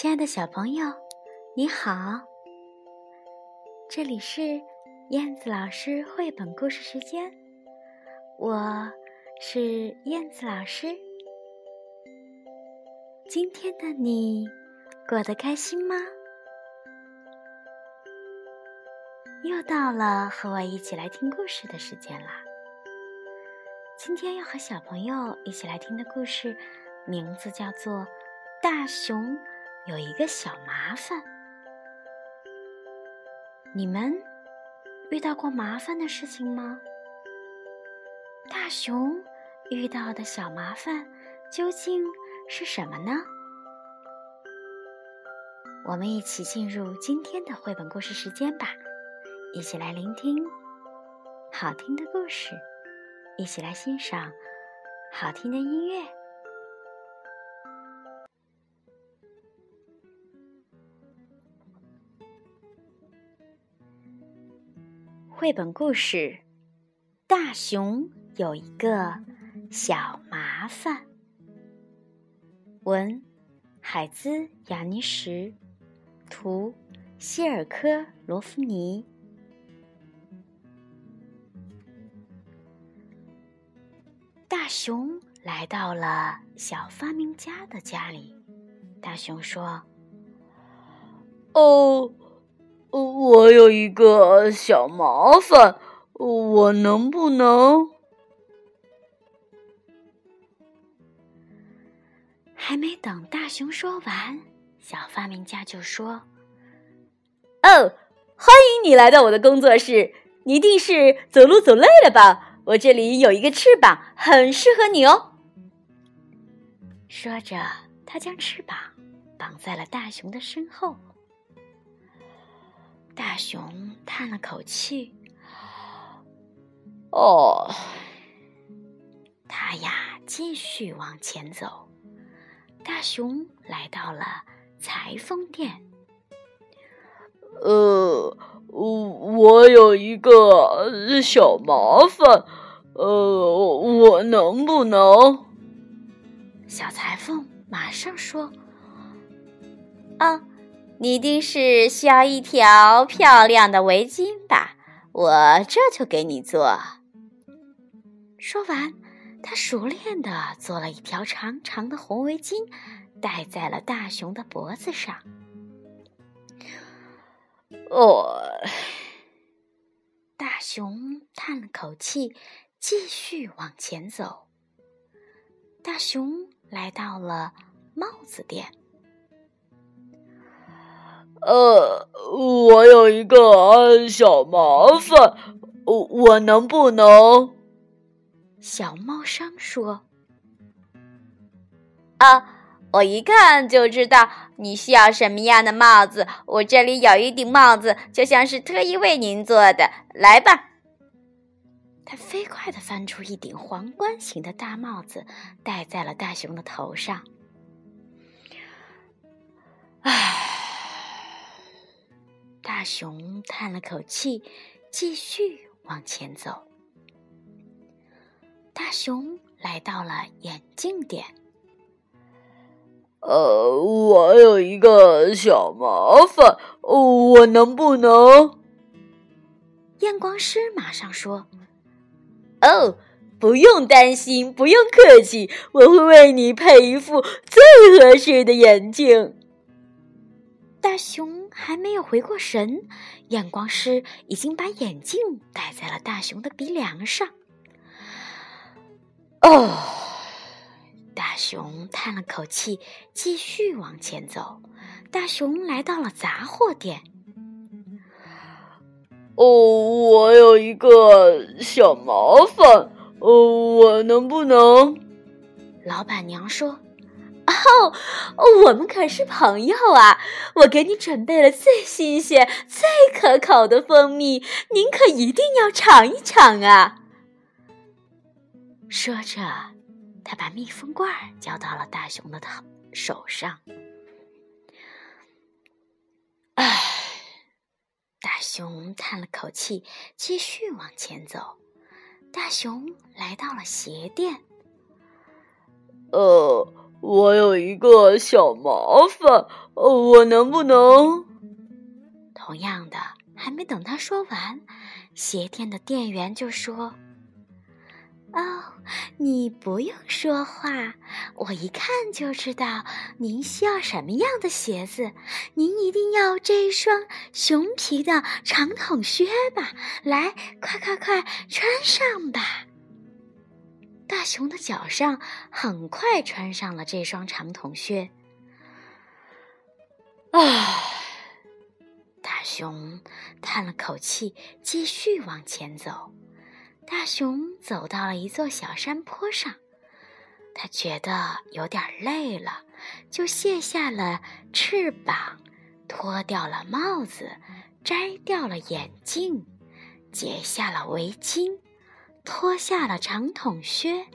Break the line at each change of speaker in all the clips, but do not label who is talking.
亲爱的小朋友，你好！这里是燕子老师绘本故事时间，我是燕子老师。今天的你过得开心吗？又到了和我一起来听故事的时间啦！今天要和小朋友一起来听的故事，名字叫做《大熊有一个小麻烦》。你们遇到过麻烦的事情吗？大熊遇到的小麻烦究竟是什么呢？我们一起进入今天的绘本故事时间吧，一起来聆听好听的故事。一起来欣赏好听的音乐。绘本故事《大熊有一个小麻烦》，文海兹雅尼什，图希尔科罗夫尼。大熊来到了小发明家的家里。大熊说：“
哦，我有一个小麻烦，我能不能……”
还没等大熊说完，小发明家就说：“
哦，欢迎你来到我的工作室，你一定是走路走累了吧？”我这里有一个翅膀，很适合你哦。
说着，他将翅膀绑在了大熊的身后。大熊叹了口气：“
哦。”
他呀，继续往前走。大熊来到了裁缝店。
呃，我有一个小麻烦，呃，我能不能？
小裁缝马上说：“
啊，你一定是需要一条漂亮的围巾吧？我这就给你做。”
说完，他熟练的做了一条长长的红围巾，戴在了大熊的脖子上。
哦，
大熊叹了口气，继续往前走。大熊来到了帽子店。
呃，我有一个小麻烦，我我能不能？
小猫商说：“
啊。”我一看就知道你需要什么样的帽子。我这里有一顶帽子，就像是特意为您做的。来吧，
他飞快地翻出一顶皇冠形的大帽子，戴在了大熊的头上。唉，大熊叹了口气，继续往前走。大熊来到了眼镜店。
呃，我有一个小麻烦，我能不能？
验光师马上说：“
哦，不用担心，不用客气，我会为你配一副最合适的眼镜。”
大熊还没有回过神，验光师已经把眼镜戴在了大熊的鼻梁上。哦。大熊叹了口气，继续往前走。大熊来到了杂货店。
哦，我有一个小麻烦，哦，我能不能？
老板娘说：“
哦，我们可是朋友啊！我给你准备了最新鲜、最可口的蜂蜜，您可一定要尝一尝啊！”
说着。他把密封罐交到了大熊的头手上。唉，大熊叹了口气，继续往前走。大熊来到了鞋店。
呃，我有一个小麻烦，我能不能？
同样的，还没等他说完，鞋店的店员就说：“哦，你不用说话，我一看就知道您需要什么样的鞋子。您一定要这一双熊皮的长筒靴吧？来，快快快，穿上吧！”大熊的脚上很快穿上了这双长筒靴。唉，大熊叹了口气，继续往前走。大熊走到了一座小山坡上，他觉得有点累了，就卸下了翅膀，脱掉了帽子，摘掉了眼镜，解下了围巾。脱下了长筒靴，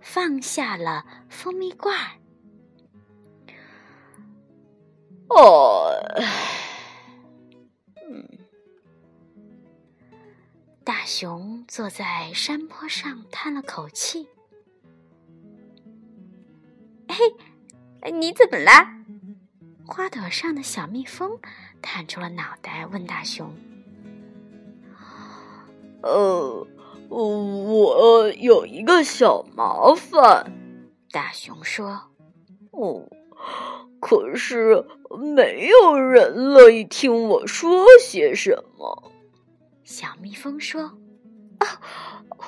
放下了蜂蜜罐儿。
哦，嗯，
大熊坐在山坡上叹了口气。嘿，你怎么啦？花朵上的小蜜蜂探出了脑袋，问大熊：“
呃。”我有一个小麻烦，
大熊说：“
哦，可是没有人乐意听我说些什么。”
小蜜蜂说：“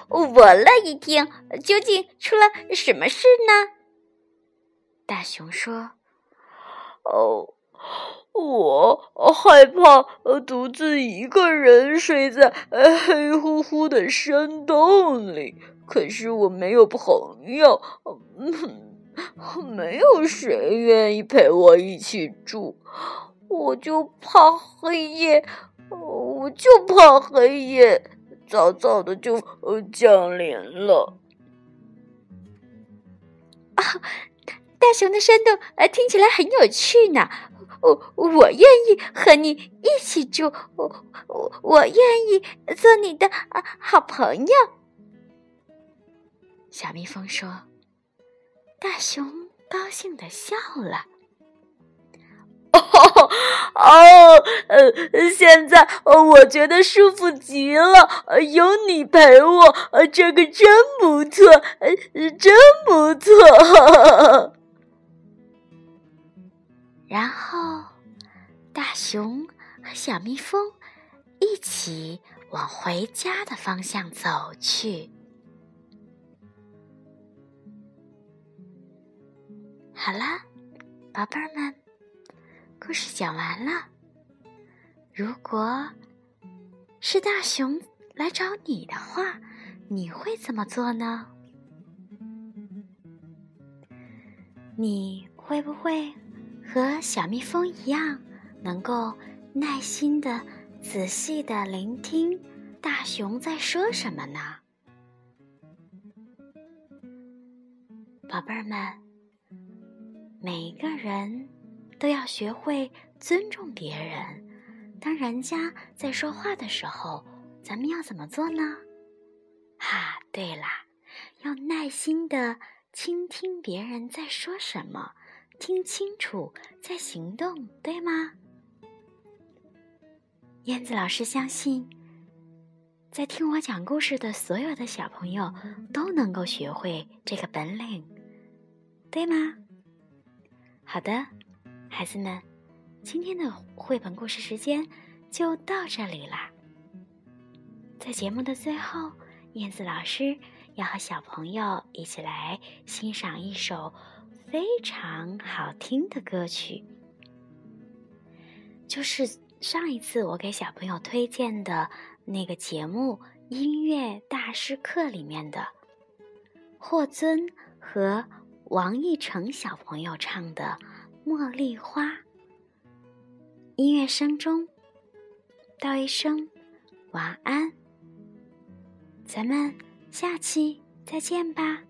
哦，我乐意听。究竟出了什么事呢？”
大熊说：“
哦。”我害怕独自一个人睡在黑乎乎的山洞里，可是我没有朋友，没有谁愿意陪我一起住，我就怕黑夜，我就怕黑夜早早的就降临了。
啊，大熊的山洞呃听起来很有趣呢。我我愿意和你一起住，我我我愿意做你的啊好朋友。
小蜜蜂说：“大熊高兴的笑了。”
哦哦，呃，现在我觉得舒服极了，有你陪我，这个真不错，呃真不错。
然后，大熊和小蜜蜂一起往回家的方向走去。好了，宝贝儿们，故事讲完了。如果是大熊来找你的话，你会怎么做呢？你会不会？和小蜜蜂一样，能够耐心的、仔细的聆听大熊在说什么呢？宝贝儿们，每一个人都要学会尊重别人。当人家在说话的时候，咱们要怎么做呢？哈，对啦，要耐心的倾听别人在说什么。听清楚再行动，对吗？燕子老师相信，在听我讲故事的所有的小朋友都能够学会这个本领，对吗？好的，孩子们，今天的绘本故事时间就到这里啦。在节目的最后，燕子老师要和小朋友一起来欣赏一首。非常好听的歌曲，就是上一次我给小朋友推荐的那个节目《音乐大师课》里面的霍尊和王一成小朋友唱的《茉莉花》。音乐声中道一声晚安，咱们下期再见吧。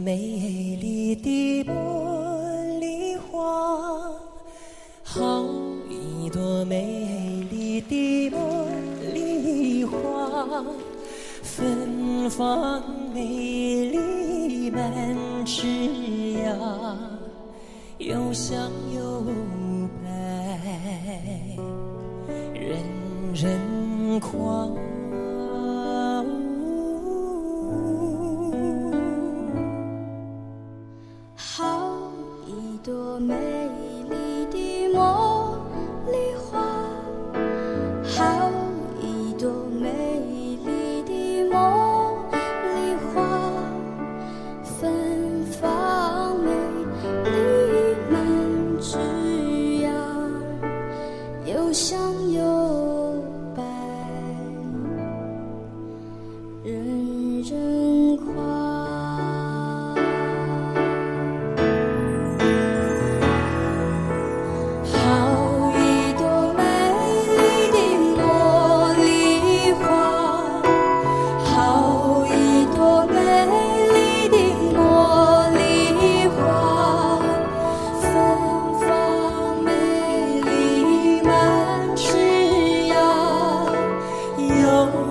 美丽的茉莉花，好一朵美丽的茉莉花，芬芳美丽满枝桠，又香又白，人人夸。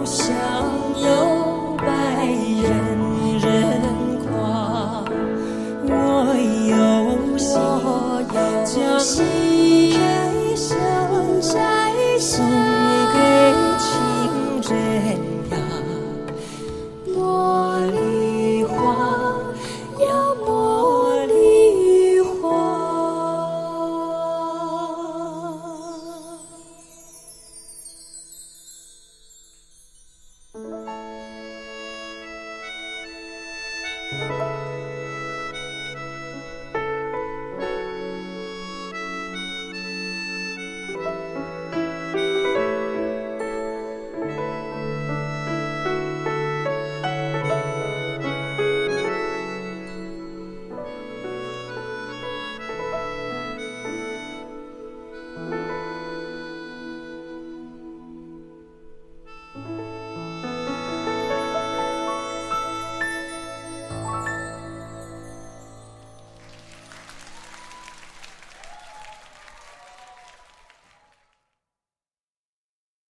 想有